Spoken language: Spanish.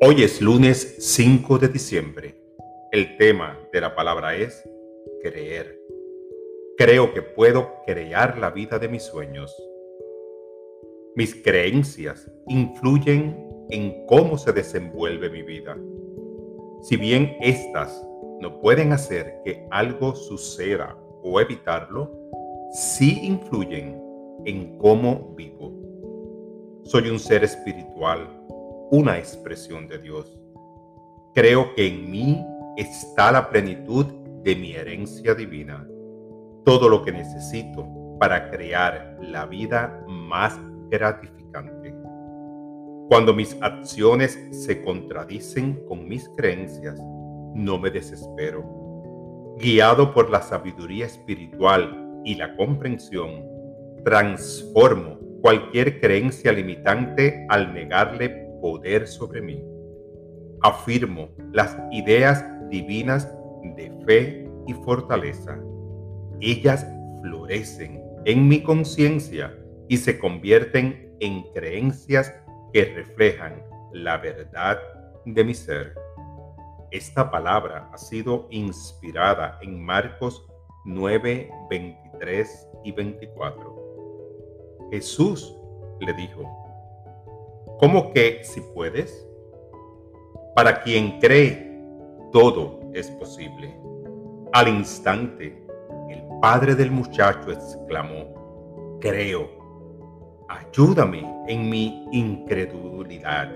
Hoy es lunes 5 de diciembre. El tema de la palabra es creer. Creo que puedo crear la vida de mis sueños. Mis creencias influyen en cómo se desenvuelve mi vida. Si bien éstas no pueden hacer que algo suceda o evitarlo, sí influyen en cómo vivo. Soy un ser espiritual una expresión de Dios. Creo que en mí está la plenitud de mi herencia divina, todo lo que necesito para crear la vida más gratificante. Cuando mis acciones se contradicen con mis creencias, no me desespero. Guiado por la sabiduría espiritual y la comprensión, transformo cualquier creencia limitante al negarle poder sobre mí. Afirmo las ideas divinas de fe y fortaleza. Ellas florecen en mi conciencia y se convierten en creencias que reflejan la verdad de mi ser. Esta palabra ha sido inspirada en Marcos 9, 23 y 24. Jesús le dijo, ¿Cómo que si puedes? Para quien cree, todo es posible. Al instante, el padre del muchacho exclamó, creo, ayúdame en mi incredulidad.